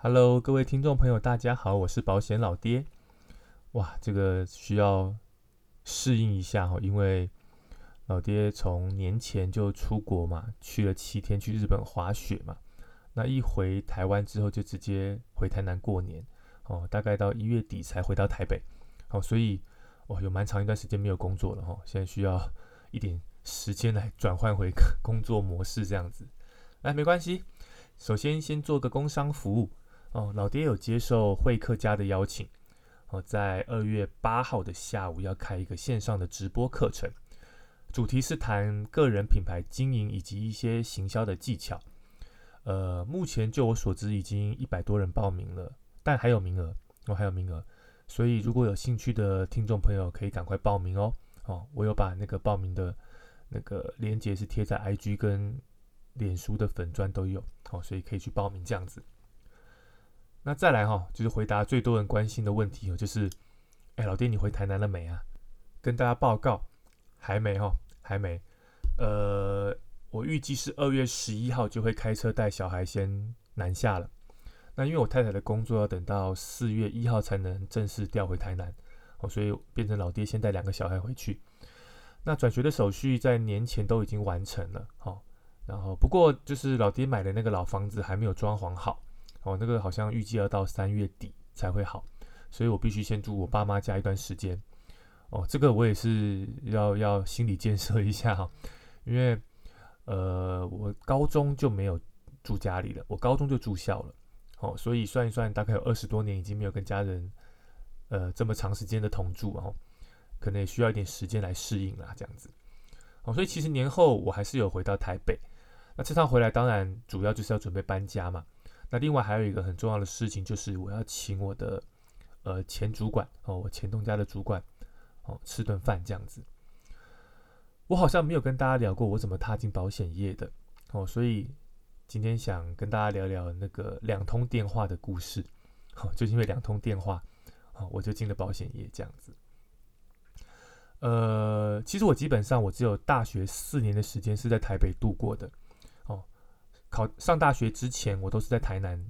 Hello，各位听众朋友，大家好，我是保险老爹。哇，这个需要适应一下哈，因为老爹从年前就出国嘛，去了七天去日本滑雪嘛。那一回台湾之后，就直接回台南过年哦，大概到一月底才回到台北。好，所以哇，有蛮长一段时间没有工作了哈，现在需要一点时间来转换回工作模式这样子。哎，没关系，首先先做个工商服务。哦，老爹有接受会客家的邀请，哦，在二月八号的下午要开一个线上的直播课程，主题是谈个人品牌经营以及一些行销的技巧。呃，目前就我所知已经一百多人报名了，但还有名额，哦，还有名额，所以如果有兴趣的听众朋友可以赶快报名哦。哦，我有把那个报名的那个链接是贴在 IG 跟脸书的粉砖都有，哦，所以可以去报名这样子。那再来哈，就是回答最多人关心的问题哦，就是，哎，老爹你回台南了没啊？跟大家报告，还没哈，还没。呃，我预计是二月十一号就会开车带小孩先南下了。那因为我太太的工作要等到四月一号才能正式调回台南，哦，所以变成老爹先带两个小孩回去。那转学的手续在年前都已经完成了，好，然后不过就是老爹买的那个老房子还没有装潢好。哦，那个好像预计要到三月底才会好，所以我必须先住我爸妈家一段时间。哦，这个我也是要要心理建设一下哈，因为呃，我高中就没有住家里了，我高中就住校了。哦，所以算一算，大概有二十多年已经没有跟家人呃这么长时间的同住哦，可能也需要一点时间来适应啦，这样子。哦，所以其实年后我还是有回到台北。那这趟回来当然主要就是要准备搬家嘛。那另外还有一个很重要的事情，就是我要请我的呃前主管哦，我前东家的主管哦吃顿饭这样子。我好像没有跟大家聊过我怎么踏进保险业的哦，所以今天想跟大家聊聊那个两通电话的故事。好，就是因为两通电话，哦，我就进了保险业这样子。呃，其实我基本上我只有大学四年的时间是在台北度过的。考上大学之前，我都是在台南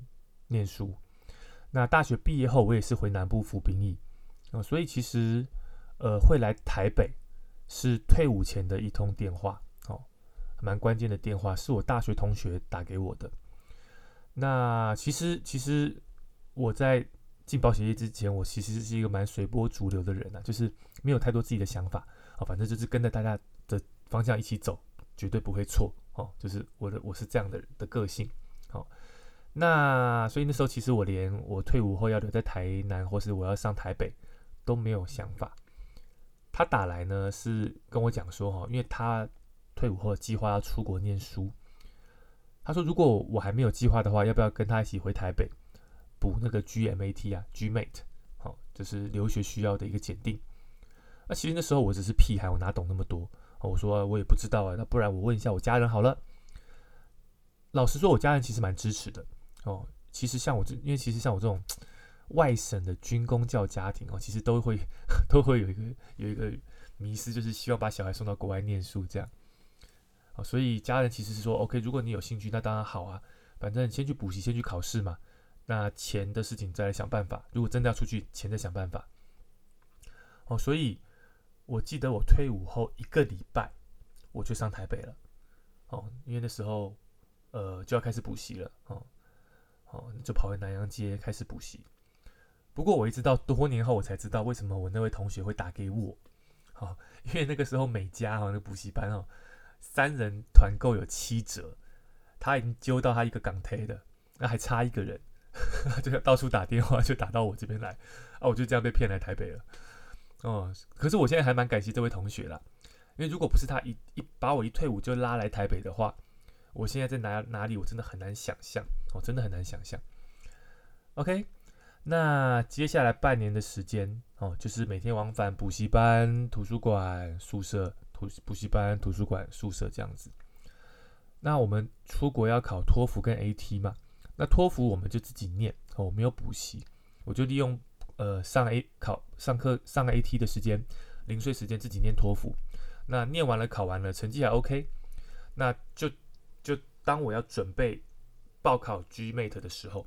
念书。那大学毕业后，我也是回南部服兵役啊，所以其实呃会来台北是退伍前的一通电话哦，蛮关键的电话，是我大学同学打给我的。那其实其实我在进保险业之前，我其实是一个蛮随波逐流的人啊，就是没有太多自己的想法啊，反正就是跟着大家的方向一起走，绝对不会错。哦，就是我的，我是这样的的个性。好，那所以那时候其实我连我退伍后要留在台南，或是我要上台北都没有想法。他打来呢，是跟我讲说，哈，因为他退伍后计划要出国念书。他说，如果我还没有计划的话，要不要跟他一起回台北补那个 GMAT 啊，GMAT，好，就是留学需要的一个检定。那其实那时候我只是屁孩，我哪懂那么多。我说我也不知道啊，那不然我问一下我家人好了。老实说，我家人其实蛮支持的哦。其实像我这，因为其实像我这种外省的军工教家庭哦，其实都会 都会有一个有一个迷失，就是希望把小孩送到国外念书这样。哦，所以家人其实是说，OK，如果你有兴趣，那当然好啊，反正先去补习，先去考试嘛。那钱的事情再来想办法。如果真的要出去，钱再想办法。哦，所以。我记得我退伍后一个礼拜，我就上台北了，哦，因为那时候，呃，就要开始补习了，哦，哦，就跑回南洋街开始补习。不过我一直到多年后，我才知道为什么我那位同学会打给我，哦，因为那个时候每家哈那补习班哦，三人团购有七折，他已经揪到他一个港台的，那还差一个人，就要到处打电话，就打到我这边来，啊，我就这样被骗来台北了。哦，可是我现在还蛮感谢这位同学啦，因为如果不是他一一把我一退伍就拉来台北的话，我现在在哪哪里，我真的很难想象，哦，真的很难想象。OK，那接下来半年的时间，哦，就是每天往返补习班、图书馆、宿舍、图补习班、图书馆、宿舍这样子。那我们出国要考托福跟 AT 嘛？那托福我们就自己念，哦，我没有补习，我就利用。呃，上 A 考上课上 AT 的时间，零碎时间自己念托福。那念完了考完了，成绩还 OK，那就就当我要准备报考 GMAT 的时候，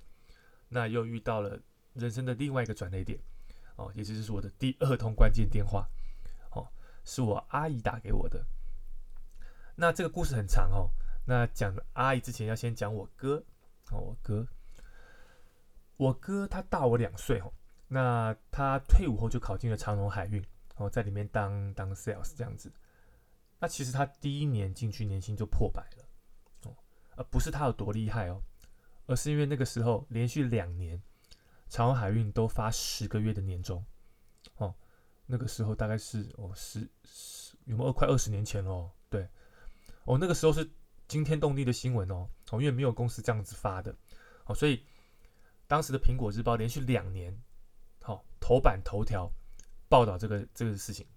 那又遇到了人生的另外一个转捩点，哦，也就是我的第二通关键电话，哦，是我阿姨打给我的。那这个故事很长哦，那讲阿姨之前要先讲我哥，哦，我哥，我哥他大我两岁哦，那他退伍后就考进了长荣海运，哦，在里面当当 sales 这样子。那其实他第一年进去年薪就破百了，哦，而不是他有多厉害哦，而是因为那个时候连续两年长荣海运都发十个月的年终，哦，那个时候大概是哦十十有没有快二十年前哦？对，哦那个时候是惊天动地的新闻哦，哦因为没有公司这样子发的，哦所以当时的苹果日报连续两年，头版头条报道这个这个事情。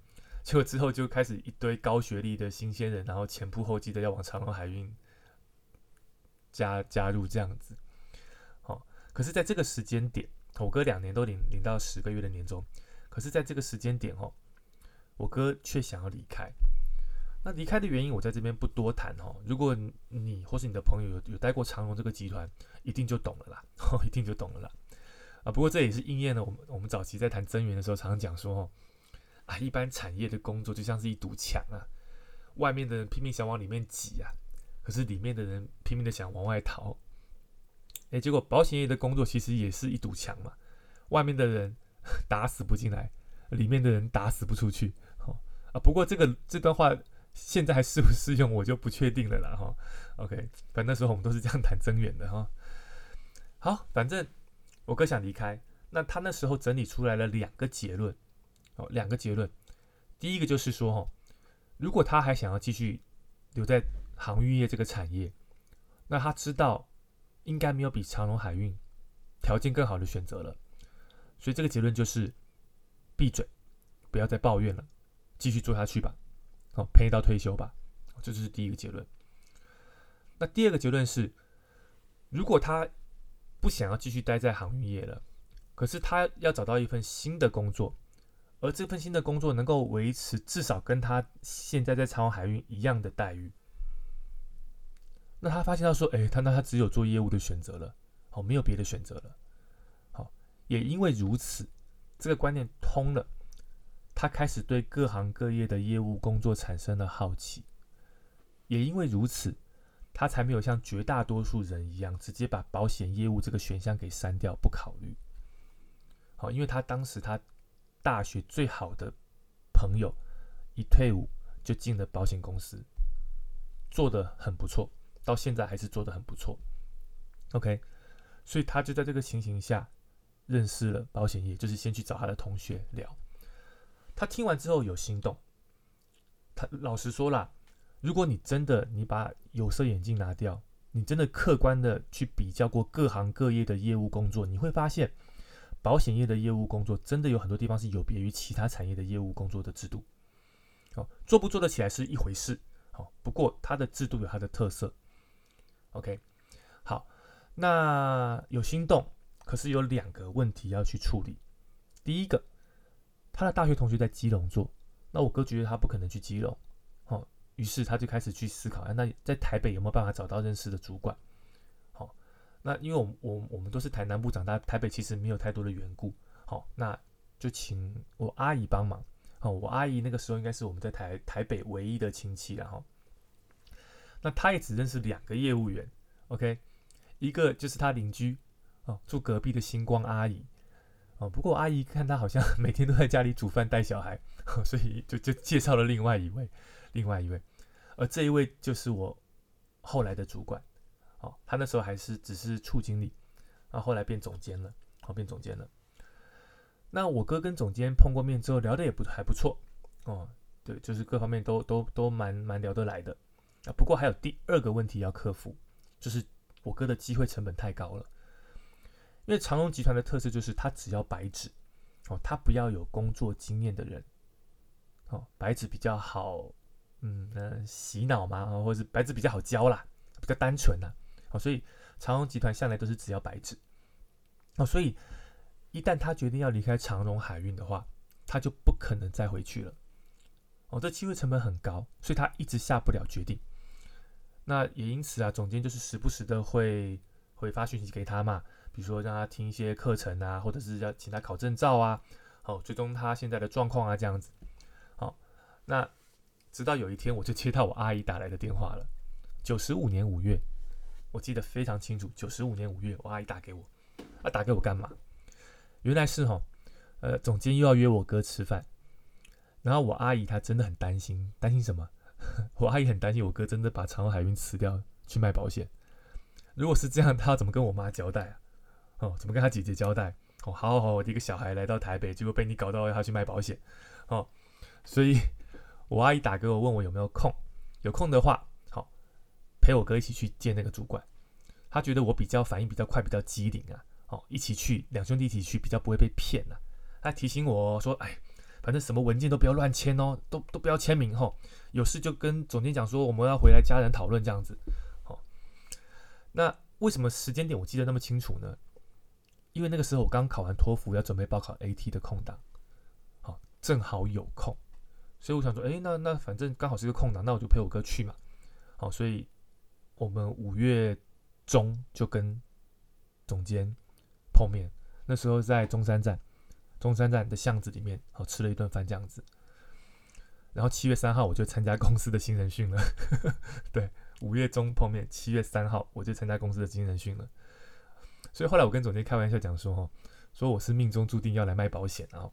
结果之后就开始一堆高学历的新鲜人，然后前仆后继的要往长隆海运加加入这样子。好，可是在这个时间点，我哥两年都领领到十个月的年终，可是在这个时间点哦，我哥却想要离开。那离开的原因我在这边不多谈哦。如果你或是你的朋友有有待过长荣这个集团，一定就懂了啦，哦一定就懂了啦。啊，不过这也是应验了我们我们早期在谈增援的时候常常讲说哦。啊，一般产业的工作就像是一堵墙啊，外面的人拼命想往里面挤啊，可是里面的人拼命的想往外逃。哎，结果保险业的工作其实也是一堵墙嘛，外面的人 打死不进来，里面的人打死不出去。好啊，不过这个这段话现在还适不适用，我就不确定了啦。哈，OK，反正那时候我们都是这样谈增援的哈。好，反正我哥想离开，那他那时候整理出来了两个结论。哦，两个结论，第一个就是说，哦，如果他还想要继续留在航运业这个产业，那他知道应该没有比长隆海运条件更好的选择了，所以这个结论就是闭嘴，不要再抱怨了，继续做下去吧，好，陪到退休吧，这就是第一个结论。那第二个结论是，如果他不想要继续待在航运业了，可是他要找到一份新的工作。而这份新的工作能够维持至少跟他现在在长荣海运一样的待遇，那他发现到说，哎，他那他只有做业务的选择了，好，没有别的选择了，好，也因为如此，这个观念通了，他开始对各行各业的业务工作产生了好奇，也因为如此，他才没有像绝大多数人一样直接把保险业务这个选项给删掉不考虑，好，因为他当时他。大学最好的朋友一退伍就进了保险公司，做的很不错，到现在还是做的很不错。OK，所以他就在这个情形下认识了保险业，就是先去找他的同学聊。他听完之后有心动。他老实说了，如果你真的你把有色眼镜拿掉，你真的客观的去比较过各行各业的业务工作，你会发现。保险业的业务工作真的有很多地方是有别于其他产业的业务工作的制度，哦，做不做得起来是一回事，好，不过它的制度有它的特色。OK，好，那有心动，可是有两个问题要去处理。第一个，他的大学同学在基隆做，那我哥觉得他不可能去基隆，哦，于是他就开始去思考，那在台北有没有办法找到认识的主管？好那因为我我我们都是台南部长大，台北其实没有太多的缘故，好，那就请我阿姨帮忙，好，我阿姨那个时候应该是我们在台台北唯一的亲戚了哈。那他也只认识两个业务员，OK，一个就是他邻居，哦，住隔壁的星光阿姨，哦，不过阿姨看他好像 每天都在家里煮饭带小孩，所以就就介绍了另外一位，另外一位，而这一位就是我后来的主管。哦，他那时候还是只是处经理，然后后来变总监了，好变总监了。那我哥跟总监碰过面之后，聊的也不还不错，哦，对，就是各方面都都都蛮蛮聊得来的。啊，不过还有第二个问题要克服，就是我哥的机会成本太高了。因为长隆集团的特色就是他只要白纸，哦，他不要有工作经验的人，哦，白纸比较好，嗯，洗脑嘛，或者是白纸比较好教啦，比较单纯呐。哦，所以长荣集团向来都是只要白纸。哦，所以一旦他决定要离开长荣海运的话，他就不可能再回去了。哦，这机会成本很高，所以他一直下不了决定。那也因此啊，总监就是时不时的会会发讯息给他嘛，比如说让他听一些课程啊，或者是要请他考证照啊，好，追踪他现在的状况啊，这样子。好，那直到有一天，我就接到我阿姨打来的电话了。九十五年五月，我记得非常清楚。九十五年五月，我阿姨打给我，啊，打给我干嘛？原来是哈，呃，总监又要约我哥吃饭。然后我阿姨她真的很担心，担心什么？我阿姨很担心我哥真的把长荣海运辞掉去卖保险。如果是这样，他怎么跟我妈交代啊？哦，怎么跟他姐姐交代？哦，好好好，我的一个小孩来到台北，结果被你搞到要他去卖保险。哦，所以我阿姨打给我问我有没有空，有空的话，好陪我哥一起去见那个主管。他觉得我比较反应比较快，比较机灵啊。哦，一起去，两兄弟一起去，比较不会被骗啊。他提醒我说：“哎。”反正什么文件都不要乱签哦，都都不要签名吼。有事就跟总监讲说，我们要回来家人讨论这样子。好，那为什么时间点我记得那么清楚呢？因为那个时候我刚考完托福，要准备报考 AT 的空档，好，正好有空，所以我想说，哎，那那反正刚好是一个空档，那我就陪我哥去嘛。好，所以我们五月中就跟总监碰面，那时候在中山站。中山站的巷子里面，好吃了一顿饭这样子。然后七月三号我就参加公司的新人训了。对，五月中碰面，七月三号我就参加公司的新人训了。所以后来我跟总监开玩笑讲说，哈，说我是命中注定要来卖保险啊。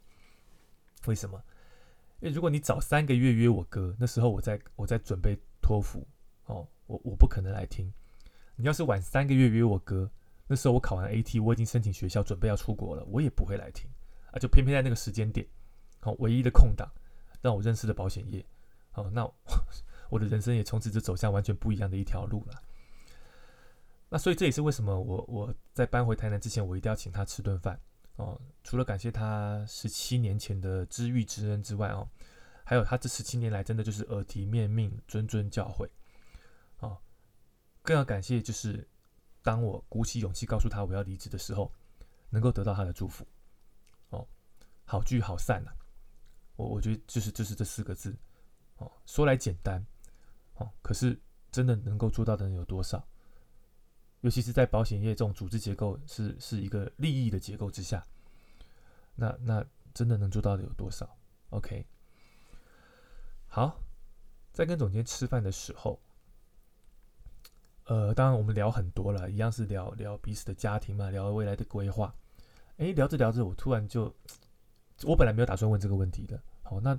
为什么？因为如果你早三个月约我哥，那时候我在我在准备托福，哦，我我不可能来听。你要是晚三个月约我哥，那时候我考完 AT，我已经申请学校，准备要出国了，我也不会来听。啊，就偏偏在那个时间点，好，唯一的空档，让我认识了保险业，好，那 我的人生也从此就走向完全不一样的一条路了。那所以这也是为什么我我在搬回台南之前，我一定要请他吃顿饭哦。除了感谢他十七年前的知遇之恩之外哦，还有他这十七年来真的就是耳提面命、谆谆教诲，哦，更要感谢就是当我鼓起勇气告诉他我要离职的时候，能够得到他的祝福。哦好聚好散呐，我我觉得就是就是这四个字，哦，说来简单，哦，可是真的能够做到的人有多少？尤其是在保险业这种组织结构是是一个利益的结构之下，那那真的能做到的有多少？OK，好，在跟总监吃饭的时候，呃，当然我们聊很多了，一样是聊聊彼此的家庭嘛，聊未来的规划。哎，聊着聊着，我突然就。我本来没有打算问这个问题的，好，那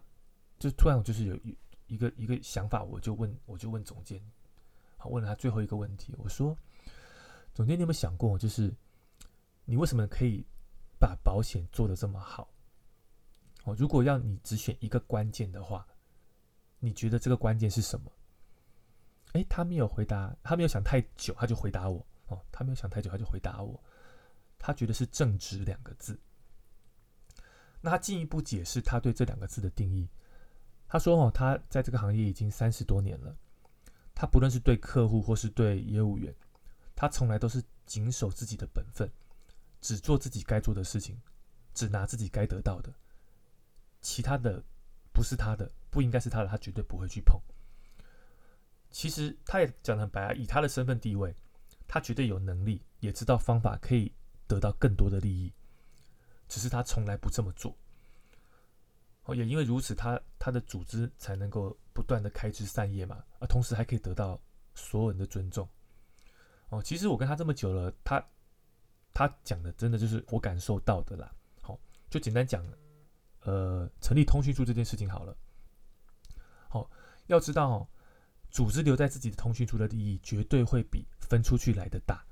就突然我就是有一一个一个想法，我就问，我就问总监，好，问了他最后一个问题，我说，总监，你有没有想过，就是你为什么可以把保险做得这么好？哦，如果要你只选一个关键的话，你觉得这个关键是什么？哎，他没有回答，他没有想太久，他就回答我，哦，他没有想太久，他就回答我，他觉得是正直两个字。那他进一步解释他对这两个字的定义。他说：“哦，他在这个行业已经三十多年了。他不论是对客户或是对业务员，他从来都是谨守自己的本分，只做自己该做的事情，只拿自己该得到的。其他的不是他的，不应该是他的，他绝对不会去碰。其实他也讲得很白啊，以他的身份地位，他绝对有能力，也知道方法可以得到更多的利益。”只是他从来不这么做，哦，也因为如此，他他的组织才能够不断的开枝散叶嘛，啊，同时还可以得到所有人的尊重，哦，其实我跟他这么久了，他他讲的真的就是我感受到的啦，好，就简单讲，呃，成立通讯处这件事情好了，好，要知道哦，组织留在自己的通讯处的利益绝对会比分出去来的大。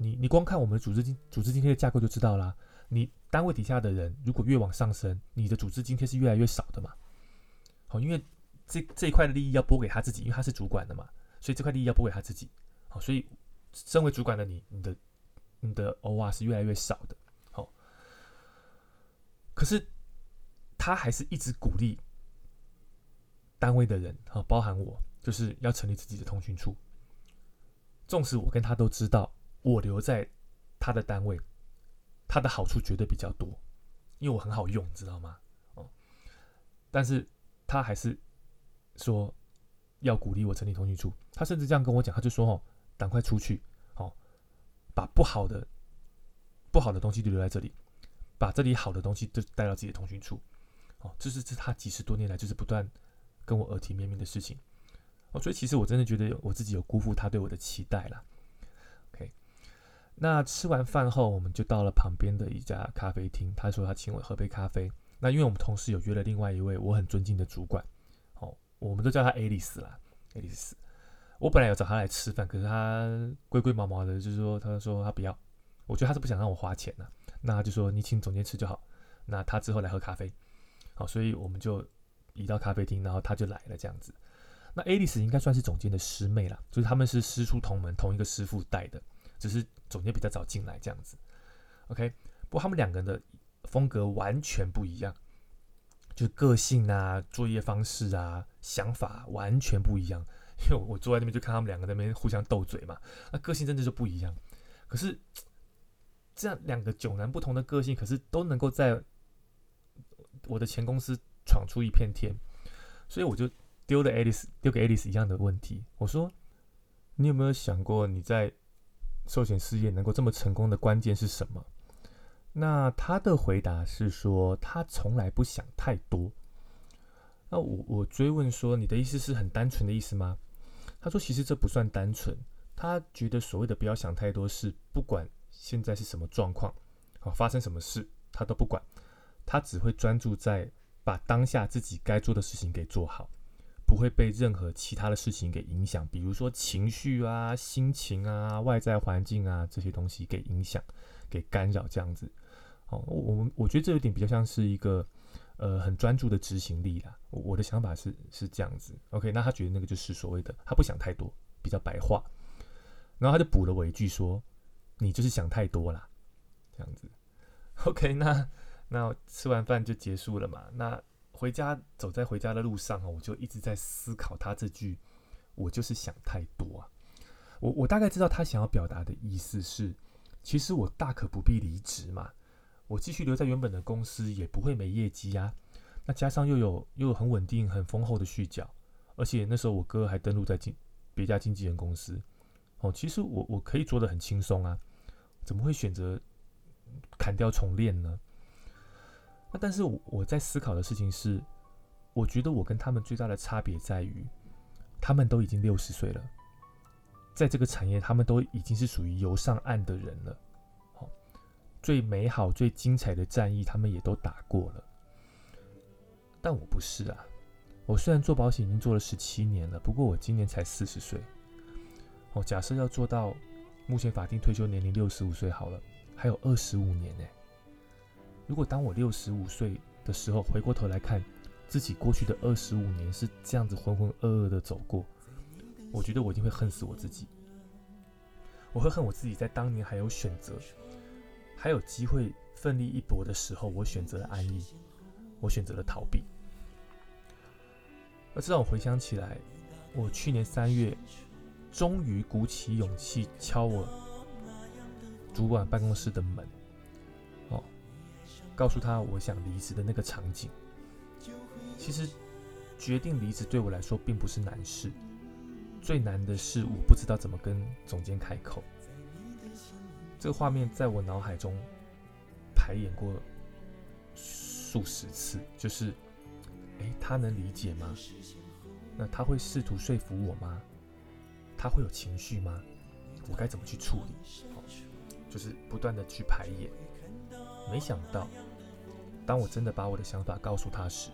你你光看我们组织今组织津贴的架构就知道啦。你单位底下的人如果越往上升，你的组织津贴是越来越少的嘛。好，因为这这一块的利益要拨给他自己，因为他是主管的嘛，所以这块利益要拨给他自己。好，所以身为主管的你，你的你的 OR 是越来越少的。好，可是他还是一直鼓励单位的人，好，包含我，就是要成立自己的通讯处。纵使我跟他都知道。我留在他的单位，他的好处绝对比较多，因为我很好用，知道吗？哦，但是他还是说要鼓励我成立通讯处，他甚至这样跟我讲，他就说：“哦，赶快出去，哦，把不好的不好的东西就留在这里，把这里好的东西都带到自己的通讯处。哦，这是这他几十多年来就是不断跟我耳提面命的事情。哦，所以其实我真的觉得我自己有辜负他对我的期待了。OK，那吃完饭后，我们就到了旁边的一家咖啡厅。他说他请我喝杯咖啡。那因为我们同事有约了另外一位我很尊敬的主管，哦，我们都叫他 Alice 啦，Alice。我本来有找他来吃饭，可是他龟龟毛毛的，就是说他说他不要。我觉得他是不想让我花钱呢。那他就说你请总监吃就好。那他之后来喝咖啡。好，所以我们就移到咖啡厅，然后他就来了这样子。那 Alice 应该算是总监的师妹啦，就是他们是师出同门，同一个师傅带的，只是总监比较早进来这样子。OK，不过他们两个人的风格完全不一样，就是个性啊、作业方式啊、想法完全不一样。因为我坐在那边就看他们两个在那边互相斗嘴嘛，那个性真的就不一样。可是这样两个迥然不同的个性，可是都能够在。我的前公司闯出一片天，所以我就丢了 Alice，丢给 Alice 一样的问题。我说：“你有没有想过你在寿险事业能够这么成功的关键是什么？”那他的回答是说：“他从来不想太多。”那我我追问说：“你的意思是很单纯的意思吗？”他说：“其实这不算单纯。他觉得所谓的不要想太多，是不管现在是什么状况，好发生什么事，他都不管。”他只会专注在把当下自己该做的事情给做好，不会被任何其他的事情给影响，比如说情绪啊、心情啊、外在环境啊这些东西给影响、给干扰这样子。哦，我我我觉得这有点比较像是一个呃很专注的执行力啦。我的想法是是这样子。OK，那他觉得那个就是所谓的他不想太多，比较白话。然后他就补了我一句说：“你就是想太多啦。”这样子。OK，那。那吃完饭就结束了嘛？那回家走在回家的路上我就一直在思考他这句“我就是想太多啊”。我我大概知道他想要表达的意思是，其实我大可不必离职嘛，我继续留在原本的公司也不会没业绩啊。那加上又有又有很稳定、很丰厚的续缴，而且那时候我哥还登录在经别家经纪人公司哦。其实我我可以做的很轻松啊，怎么会选择砍掉重练呢？那但是我在思考的事情是，我觉得我跟他们最大的差别在于，他们都已经六十岁了，在这个产业，他们都已经是属于游上岸的人了。最美好、最精彩的战役，他们也都打过了。但我不是啊，我虽然做保险已经做了十七年了，不过我今年才四十岁。哦，假设要做到目前法定退休年龄六十五岁好了，还有二十五年呢。如果当我六十五岁的时候，回过头来看自己过去的二十五年是这样子浑浑噩噩的走过，我觉得我一定会恨死我自己。我会恨我自己在当年还有选择，还有机会奋力一搏的时候，我选择了安逸，我选择了逃避。而这让我回想起来，我去年三月终于鼓起勇气敲我主管办公室的门。哦告诉他我想离职的那个场景。其实决定离职对我来说并不是难事，最难的是我不知道怎么跟总监开口。这个画面在我脑海中排演过数十次，就是，哎，他能理解吗？那他会试图说服我吗？他会有情绪吗？我该怎么去处理？就是不断的去排演。没想到，当我真的把我的想法告诉他时，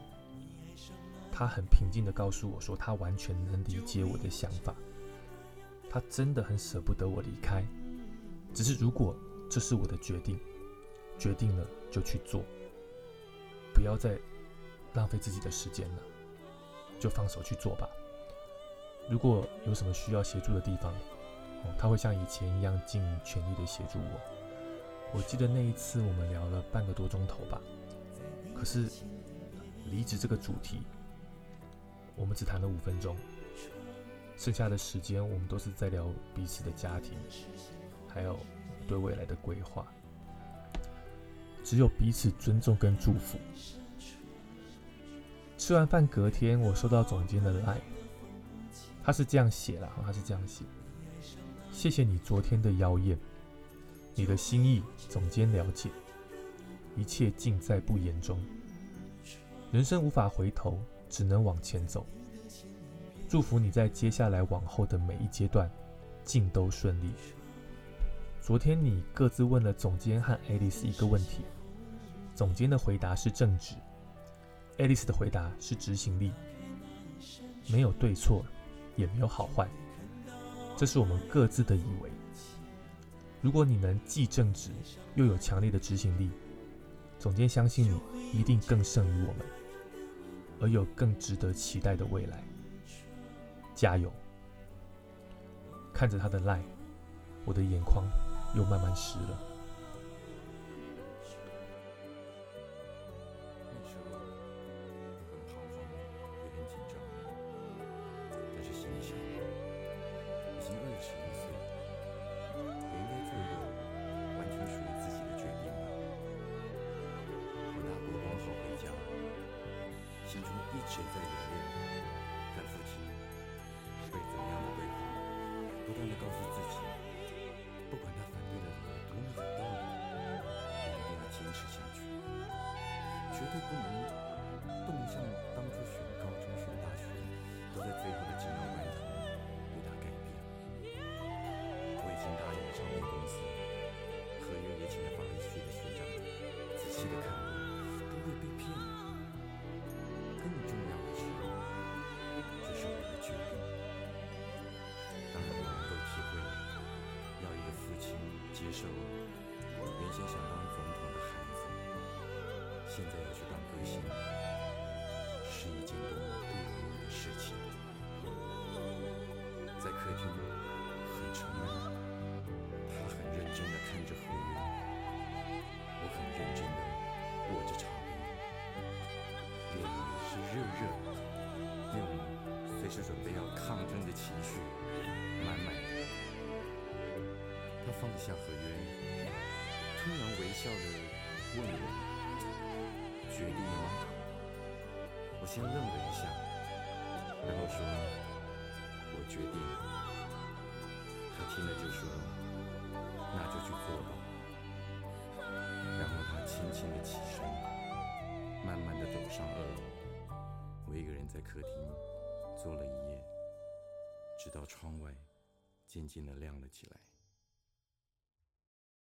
他很平静的告诉我说，他完全能理解我的想法，他真的很舍不得我离开，只是如果这是我的决定，决定了就去做，不要再浪费自己的时间了，就放手去做吧。如果有什么需要协助的地方，他会像以前一样尽全力的协助我。我记得那一次我们聊了半个多钟头吧，可是离职这个主题，我们只谈了五分钟，剩下的时间我们都是在聊彼此的家庭，还有对未来的规划，只有彼此尊重跟祝福。吃完饭隔天，我收到总监的来，他是这样写了，他是这样写：谢谢你昨天的妖艳。你的心意，总监了解，一切尽在不言中。人生无法回头，只能往前走。祝福你在接下来往后的每一阶段，尽都顺利。昨天你各自问了总监和 Alice 一个问题，总监的回答是正直，，Alice 的回答是执行力。没有对错，也没有好坏，这是我们各自的以为。如果你能既正直又有强烈的执行力，总监相信你一定更胜于我们，而有更值得期待的未来。加油！看着他的赖，我的眼眶又慢慢湿了。现在要去当歌星，是一件多么不容易的事情。在客厅，很沉闷，他很认真地看着合约，我很认真地握着茶杯，脸是。热热，那种随时准备要抗争的情绪满满的。他放下合约，突然微笑的问我：“决定了吗？”我先愣了一下，然后说：“我决定了。”他听了就说：“那就去做吧。”然后他轻轻的起身，慢慢的走上二楼。我一个人在客厅坐了一夜，直到窗外渐渐的亮了起来。